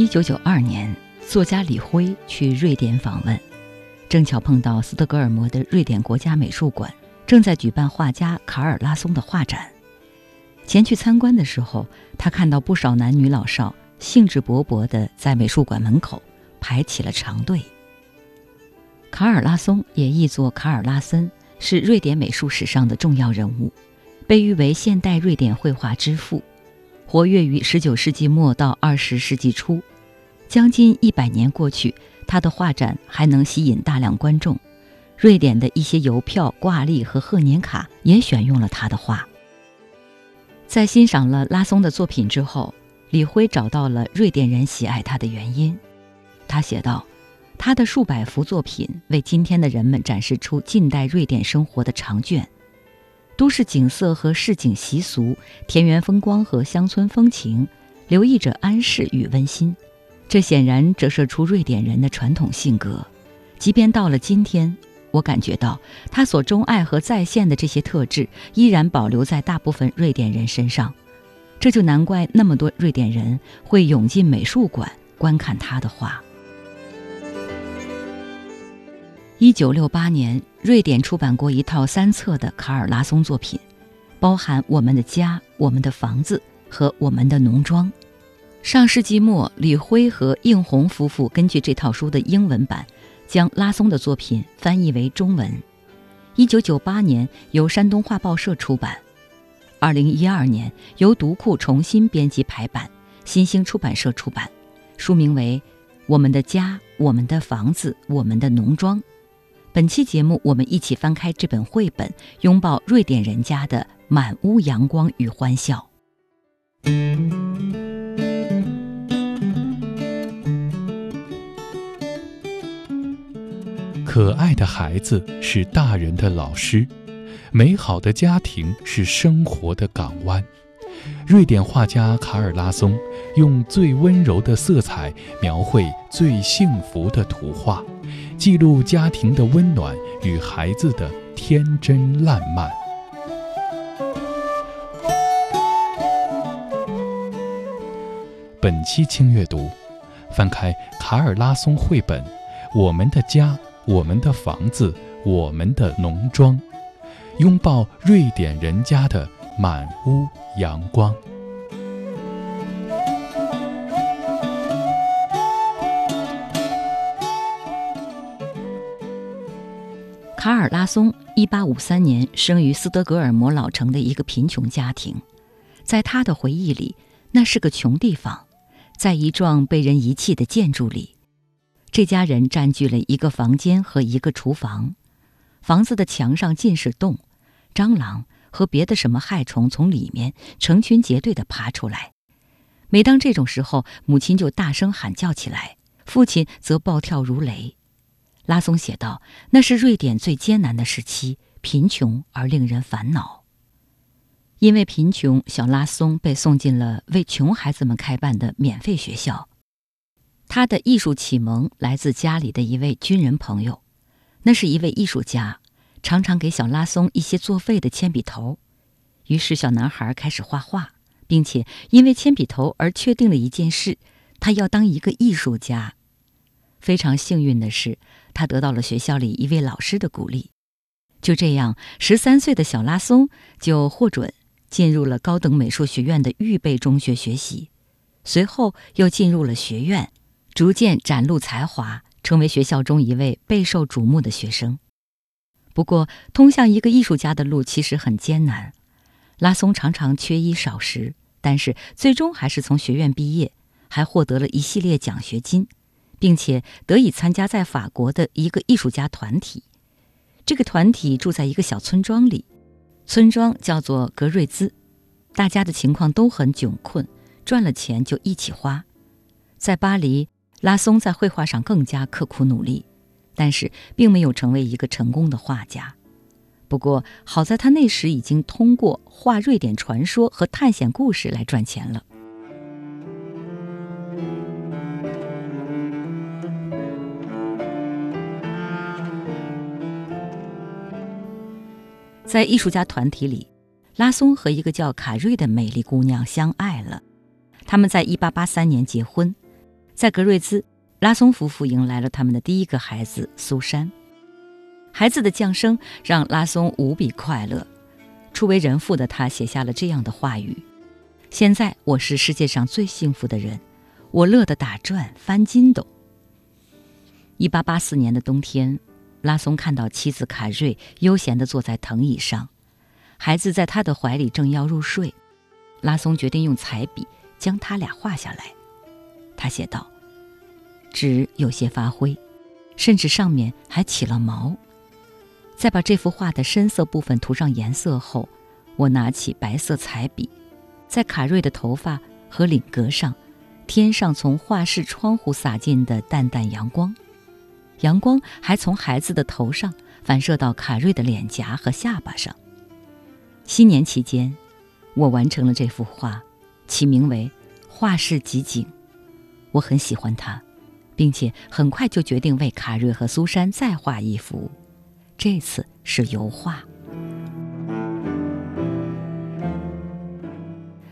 一九九二年，作家李辉去瑞典访问，正巧碰到斯德哥尔摩的瑞典国家美术馆正在举办画家卡尔拉松的画展。前去参观的时候，他看到不少男女老少兴致勃勃地在美术馆门口排起了长队。卡尔拉松也译作卡尔拉森，是瑞典美术史上的重要人物，被誉为现代瑞典绘画之父，活跃于19世纪末到20世纪初。将近一百年过去，他的画展还能吸引大量观众。瑞典的一些邮票、挂历和贺年卡也选用了他的画。在欣赏了拉松的作品之后，李辉找到了瑞典人喜爱他的原因。他写道：“他的数百幅作品为今天的人们展示出近代瑞典生活的长卷，都市景色和市井习俗、田园风光和乡村风情，留意着安适与温馨。这显然折射出瑞典人的传统性格，即便到了今天。”我感觉到他所钟爱和再现的这些特质依然保留在大部分瑞典人身上，这就难怪那么多瑞典人会涌进美术馆观看他的画。一九六八年，瑞典出版过一套三册的卡尔拉松作品，包含《我们的家》《我们的房子》和《我们的农庄》。上世纪末，李辉和应红夫妇根据这套书的英文版。将拉松的作品翻译为中文，一九九八年由山东画报社出版，二零一二年由读库重新编辑排版，新兴出版社出版，书名为《我们的家，我们的房子，我们的农庄》。本期节目，我们一起翻开这本绘本，拥抱瑞典人家的满屋阳光与欢笑。可爱的孩子是大人的老师，美好的家庭是生活的港湾。瑞典画家卡尔拉松用最温柔的色彩描绘最幸福的图画，记录家庭的温暖与孩子的天真烂漫。本期轻阅读，翻开卡尔拉松绘本《我们的家》。我们的房子，我们的农庄，拥抱瑞典人家的满屋阳光。卡尔拉松，一八五三年生于斯德哥尔摩老城的一个贫穷家庭，在他的回忆里，那是个穷地方，在一幢被人遗弃的建筑里。这家人占据了一个房间和一个厨房，房子的墙上尽是洞，蟑螂和别的什么害虫从里面成群结队地爬出来。每当这种时候，母亲就大声喊叫起来，父亲则暴跳如雷。拉松写道：“那是瑞典最艰难的时期，贫穷而令人烦恼。因为贫穷，小拉松被送进了为穷孩子们开办的免费学校。”他的艺术启蒙来自家里的一位军人朋友，那是一位艺术家，常常给小拉松一些作废的铅笔头。于是小男孩开始画画，并且因为铅笔头而确定了一件事：他要当一个艺术家。非常幸运的是，他得到了学校里一位老师的鼓励。就这样，十三岁的小拉松就获准进入了高等美术学院的预备中学学习，随后又进入了学院。逐渐展露才华，成为学校中一位备受瞩目的学生。不过，通向一个艺术家的路其实很艰难。拉松常常缺衣少食，但是最终还是从学院毕业，还获得了一系列奖学金，并且得以参加在法国的一个艺术家团体。这个团体住在一个小村庄里，村庄叫做格瑞兹，大家的情况都很窘困，赚了钱就一起花。在巴黎。拉松在绘画上更加刻苦努力，但是并没有成为一个成功的画家。不过好在他那时已经通过画瑞典传说和探险故事来赚钱了。在艺术家团体里，拉松和一个叫卡瑞的美丽姑娘相爱了。他们在一八八三年结婚。在格瑞兹，拉松夫妇迎来了他们的第一个孩子苏珊。孩子的降生让拉松无比快乐。初为人父的他写下了这样的话语：“现在我是世界上最幸福的人，我乐得打转翻筋斗。”一八八四年的冬天，拉松看到妻子卡瑞悠闲地坐在藤椅上，孩子在他的怀里正要入睡。拉松决定用彩笔将他俩画下来。他写道：“纸有些发灰，甚至上面还起了毛。”在把这幅画的深色部分涂上颜色后，我拿起白色彩笔，在卡瑞的头发和领格上，添上从画室窗户洒进的淡淡阳光。阳光还从孩子的头上反射到卡瑞的脸颊和下巴上。新年期间，我完成了这幅画，起名为《画室集锦》。我很喜欢它，并且很快就决定为卡瑞和苏珊再画一幅。这次是油画，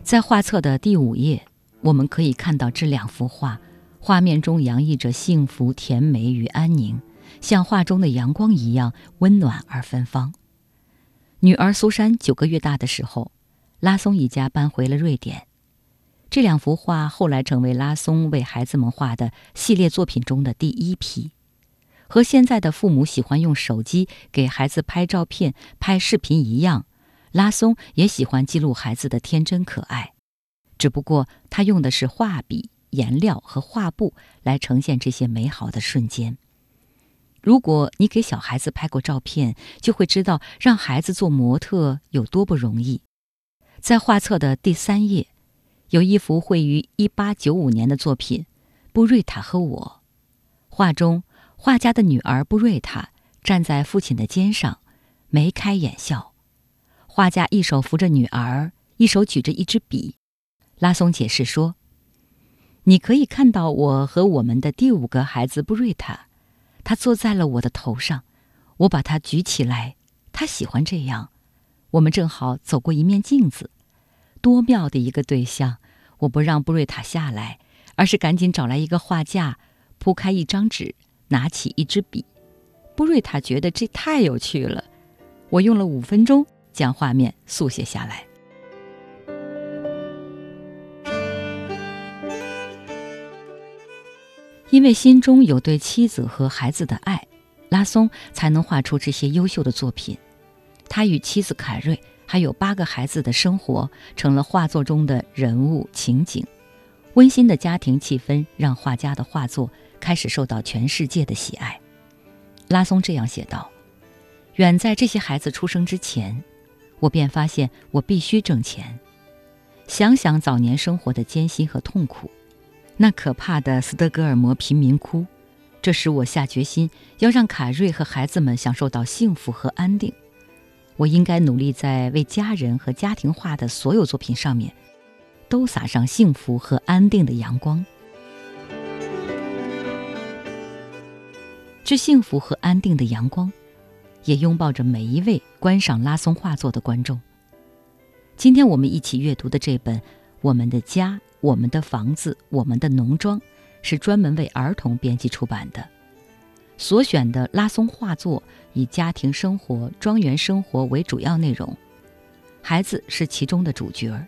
在画册的第五页，我们可以看到这两幅画，画面中洋溢着幸福、甜美与安宁，像画中的阳光一样温暖而芬芳。女儿苏珊九个月大的时候，拉松一家搬回了瑞典。这两幅画后来成为拉松为孩子们画的系列作品中的第一批。和现在的父母喜欢用手机给孩子拍照片、拍视频一样，拉松也喜欢记录孩子的天真可爱，只不过他用的是画笔、颜料和画布来呈现这些美好的瞬间。如果你给小孩子拍过照片，就会知道让孩子做模特有多不容易。在画册的第三页，有一幅绘于1895年的作品《布瑞塔和我》，画中。画家的女儿布瑞塔站在父亲的肩上，眉开眼笑。画家一手扶着女儿，一手举着一支笔。拉松解释说：“你可以看到我和我们的第五个孩子布瑞塔，他坐在了我的头上，我把他举起来，他喜欢这样。我们正好走过一面镜子，多妙的一个对象！我不让布瑞塔下来，而是赶紧找来一个画架，铺开一张纸。”拿起一支笔，布瑞塔觉得这太有趣了。我用了五分钟将画面速写下来。因为心中有对妻子和孩子的爱，拉松才能画出这些优秀的作品。他与妻子凯瑞还有八个孩子的生活，成了画作中的人物情景。温馨的家庭气氛让画家的画作。开始受到全世界的喜爱，拉松这样写道：“远在这些孩子出生之前，我便发现我必须挣钱。想想早年生活的艰辛和痛苦，那可怕的斯德哥尔摩贫民窟，这使我下决心要让卡瑞和孩子们享受到幸福和安定。我应该努力在为家人和家庭画的所有作品上面，都撒上幸福和安定的阳光。”这幸福和安定的阳光，也拥抱着每一位观赏拉松画作的观众。今天我们一起阅读的这本《我们的家、我们的房子、我们的农庄》，是专门为儿童编辑出版的。所选的拉松画作以家庭生活、庄园生活为主要内容，孩子是其中的主角。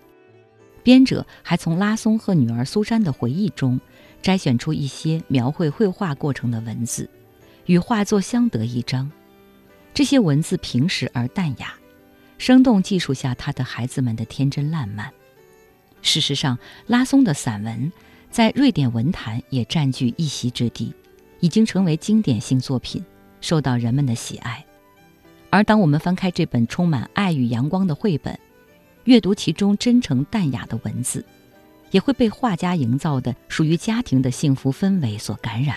编者还从拉松和女儿苏珊的回忆中摘选出一些描绘绘画过程的文字。与画作相得益彰，这些文字平实而淡雅，生动记述下他的孩子们的天真烂漫。事实上，拉松的散文在瑞典文坛也占据一席之地，已经成为经典性作品，受到人们的喜爱。而当我们翻开这本充满爱与阳光的绘本，阅读其中真诚淡雅的文字，也会被画家营造的属于家庭的幸福氛围所感染。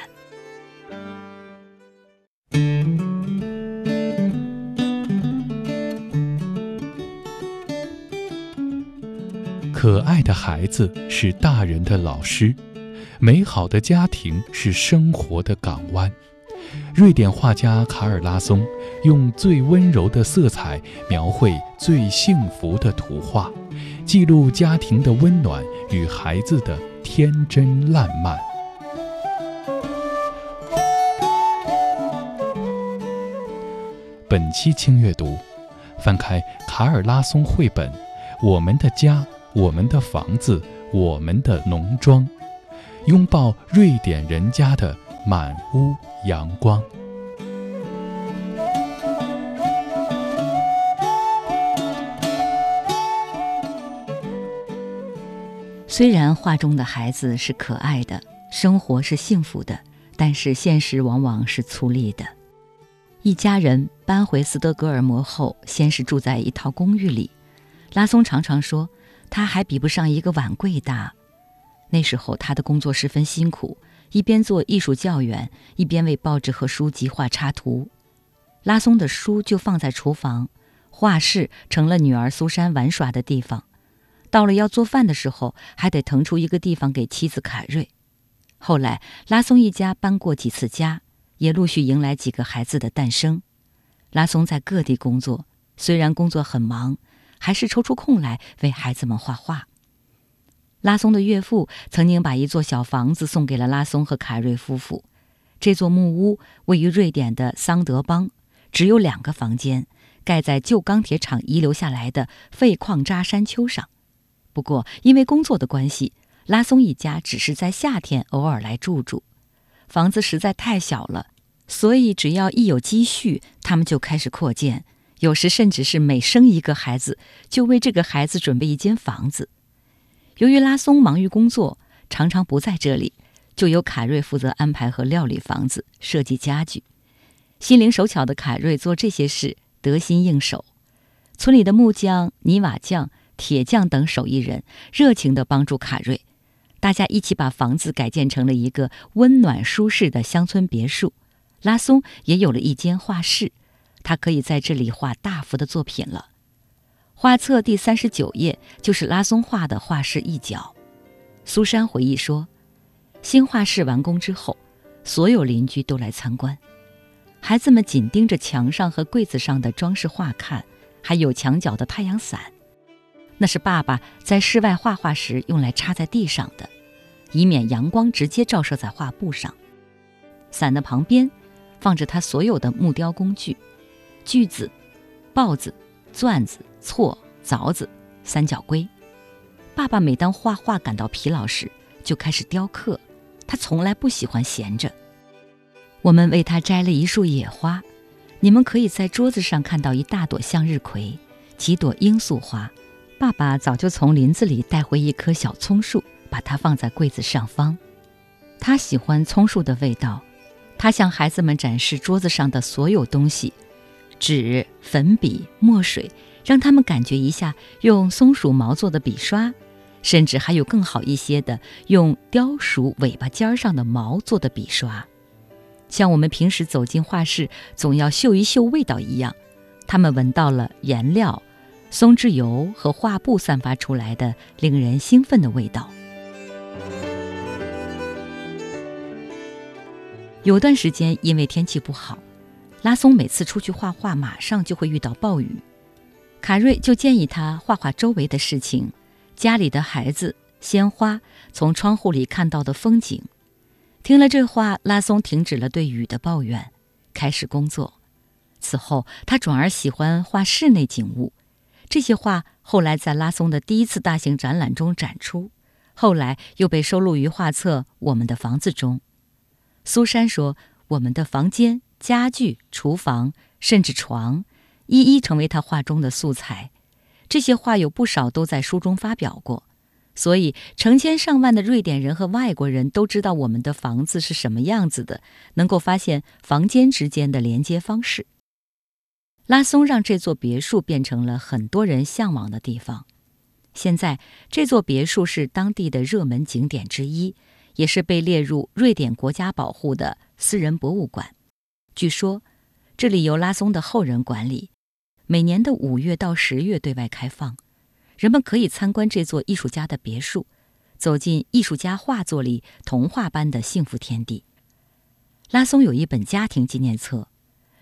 可爱的孩子是大人的老师，美好的家庭是生活的港湾。瑞典画家卡尔拉松用最温柔的色彩描绘最幸福的图画记录家庭的温暖与孩子的天真烂漫。本期轻阅读翻开卡尔拉松绘本我们的家我们的房子我们的农庄。拥抱瑞典人家的满屋阳光。虽然画中的孩子是可爱的，生活是幸福的，但是现实往往是粗粝的。一家人搬回斯德哥尔摩后，先是住在一套公寓里。拉松常常说，他还比不上一个碗柜大。那时候他的工作十分辛苦，一边做艺术教员，一边为报纸和书籍画插图。拉松的书就放在厨房，画室成了女儿苏珊玩耍的地方。到了要做饭的时候，还得腾出一个地方给妻子凯瑞。后来，拉松一家搬过几次家，也陆续迎来几个孩子的诞生。拉松在各地工作，虽然工作很忙，还是抽出空来为孩子们画画。拉松的岳父曾经把一座小房子送给了拉松和凯瑞夫妇。这座木屋位于瑞典的桑德邦，只有两个房间，盖在旧钢铁厂遗留下来的废矿渣山丘上。不过，因为工作的关系，拉松一家只是在夏天偶尔来住住。房子实在太小了，所以只要一有积蓄，他们就开始扩建。有时甚至是每生一个孩子，就为这个孩子准备一间房子。由于拉松忙于工作，常常不在这里，就由凯瑞负责安排和料理房子、设计家具。心灵手巧的凯瑞做这些事得心应手。村里的木匠、泥瓦匠。铁匠等手艺人热情地帮助卡瑞，大家一起把房子改建成了一个温暖舒适的乡村别墅。拉松也有了一间画室，他可以在这里画大幅的作品了。画册第三十九页就是拉松画的画室一角。苏珊回忆说，新画室完工之后，所有邻居都来参观，孩子们紧盯着墙上和柜子上的装饰画看，还有墙角的太阳伞。那是爸爸在室外画画时用来插在地上的，以免阳光直接照射在画布上。伞的旁边放着他所有的木雕工具：锯子、刨子、钻子、锉、凿子、三角龟。爸爸每当画画感到疲劳时，就开始雕刻。他从来不喜欢闲着。我们为他摘了一束野花，你们可以在桌子上看到一大朵向日葵，几朵罂粟花。爸爸早就从林子里带回一棵小葱树，把它放在柜子上方。他喜欢葱树的味道。他向孩子们展示桌子上的所有东西：纸、粉笔、墨水，让他们感觉一下用松鼠毛做的笔刷，甚至还有更好一些的用雕鼠尾巴尖上的毛做的笔刷。像我们平时走进画室总要嗅一嗅味道一样，他们闻到了颜料。松脂油和画布散发出来的令人兴奋的味道。有段时间，因为天气不好，拉松每次出去画画，马上就会遇到暴雨。卡瑞就建议他画画周围的事情：家里的孩子、鲜花、从窗户里看到的风景。听了这话，拉松停止了对雨的抱怨，开始工作。此后，他转而喜欢画室内景物。这些画后来在拉松的第一次大型展览中展出，后来又被收录于画册《我们的房子》中。苏珊说：“我们的房间、家具、厨房，甚至床，一一成为他画中的素材。这些画有不少都在书中发表过，所以成千上万的瑞典人和外国人都知道我们的房子是什么样子的，能够发现房间之间的连接方式。”拉松让这座别墅变成了很多人向往的地方。现在，这座别墅是当地的热门景点之一，也是被列入瑞典国家保护的私人博物馆。据说，这里由拉松的后人管理，每年的五月到十月对外开放，人们可以参观这座艺术家的别墅，走进艺术家画作里童话般的幸福天地。拉松有一本家庭纪念册。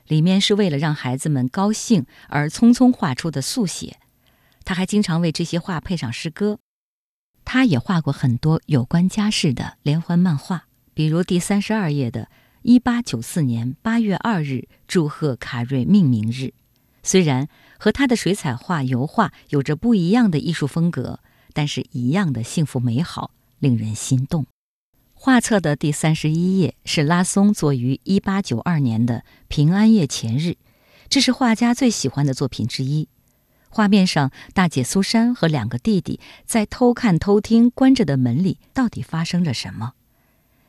里面是为了让孩子们高兴而匆匆画出的速写，他还经常为这些画配上诗歌。他也画过很多有关家事的连环漫画，比如第三十二页的《一八九四年八月二日祝贺卡瑞命名日。虽然和他的水彩画、油画有着不一样的艺术风格，但是一样的幸福美好，令人心动。画册的第三十一页是拉松作于一八九二年的平安夜前日，这是画家最喜欢的作品之一。画面上，大姐苏珊和两个弟弟在偷看、偷听关着的门里，到底发生着什么？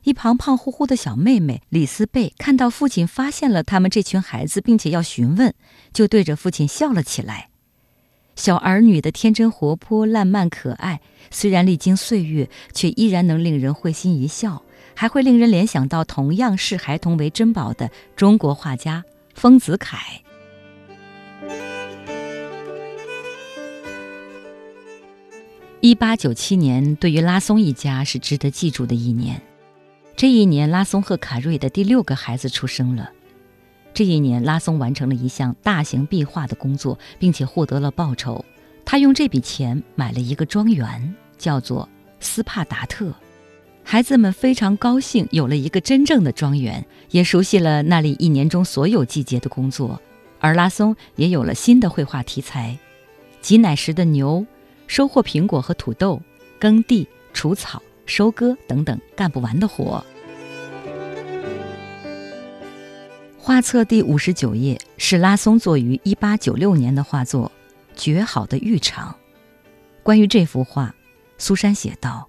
一旁胖乎乎的小妹妹李斯贝看到父亲发现了他们这群孩子，并且要询问，就对着父亲笑了起来。小儿女的天真活泼、烂漫可爱，虽然历经岁月，却依然能令人会心一笑，还会令人联想到同样视孩童为珍宝的中国画家丰子恺。一八九七年对于拉松一家是值得记住的一年。这一年，拉松和卡瑞的第六个孩子出生了。这一年，拉松完成了一项大型壁画的工作，并且获得了报酬。他用这笔钱买了一个庄园，叫做斯帕达特。孩子们非常高兴，有了一个真正的庄园，也熟悉了那里一年中所有季节的工作。而拉松也有了新的绘画题材：挤奶时的牛。收获苹果和土豆，耕地、除草、收割等等干不完的活。画册第五十九页是拉松作于一八九六年的画作《绝好的浴场》。关于这幅画，苏珊写道：“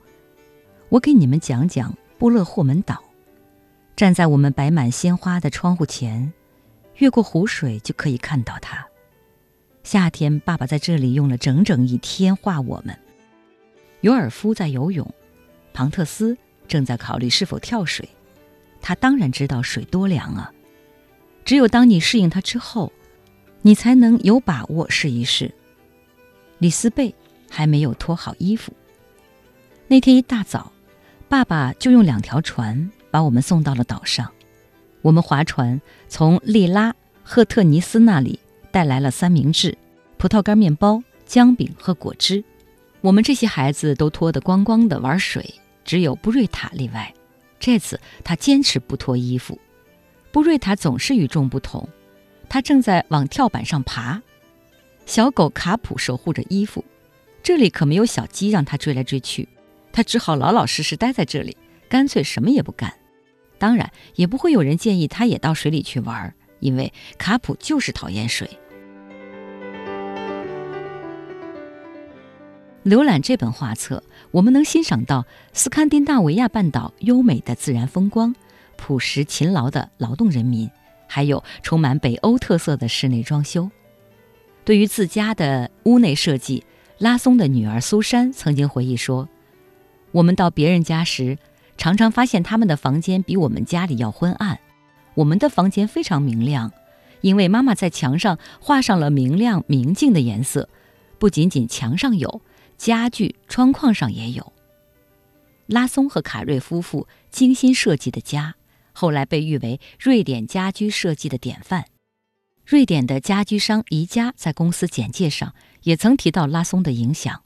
我给你们讲讲布勒霍门岛。站在我们摆满鲜花的窗户前，越过湖水就可以看到它。”夏天，爸爸在这里用了整整一天画我们。尤尔夫在游泳，庞特斯正在考虑是否跳水。他当然知道水多凉啊！只有当你适应它之后，你才能有把握试一试。李斯贝还没有脱好衣服。那天一大早，爸爸就用两条船把我们送到了岛上。我们划船从利拉赫特尼斯那里。带来了三明治、葡萄干面包、姜饼和果汁。我们这些孩子都脱得光光的玩水，只有布瑞塔例外。这次他坚持不脱衣服。布瑞塔总是与众不同，他正在往跳板上爬。小狗卡普守护着衣服，这里可没有小鸡让他追来追去，他只好老老实实待在这里，干脆什么也不干。当然，也不会有人建议他也到水里去玩，因为卡普就是讨厌水。浏览这本画册，我们能欣赏到斯堪的纳维亚半岛优美的自然风光、朴实勤劳的劳动人民，还有充满北欧特色的室内装修。对于自家的屋内设计，拉松的女儿苏珊曾经回忆说：“我们到别人家时，常常发现他们的房间比我们家里要昏暗。我们的房间非常明亮，因为妈妈在墙上画上了明亮明净的颜色，不仅仅墙上有。”家具窗框上也有。拉松和卡瑞夫妇精心设计的家，后来被誉为瑞典家居设计的典范。瑞典的家居商宜家在公司简介上也曾提到拉松的影响。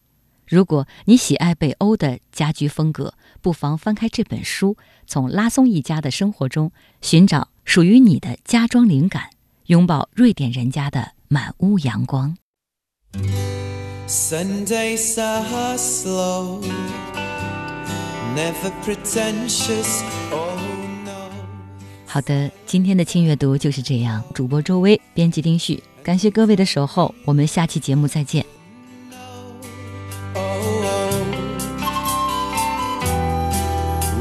如果你喜爱北欧的家居风格，不妨翻开这本书，从拉松一家的生活中寻找属于你的家装灵感，拥抱瑞典人家的满屋阳光。Sundays are slow, never pretentious. Oh no. 好的，今天的轻阅读就是这样。主播周薇，编辑丁旭，感谢各位的守候，我们下期节目再见。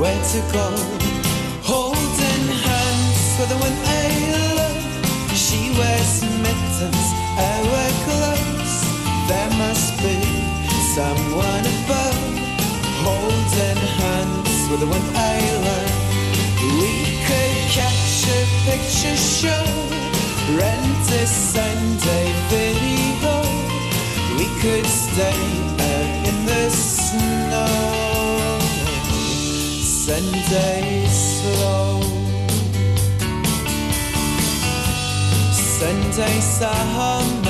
Where to go? Holding hands with the one I love. She wears mittens, I wear someone above Holding hands with the one I love. We could catch a picture show Rent a Sunday video. We could stay out in the snow. Sunday slow. Sunday summer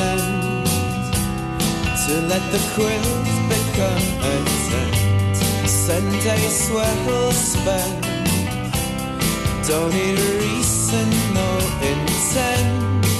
to let the quills become a tent. Sunday swell spend Don't need a reason, no intent.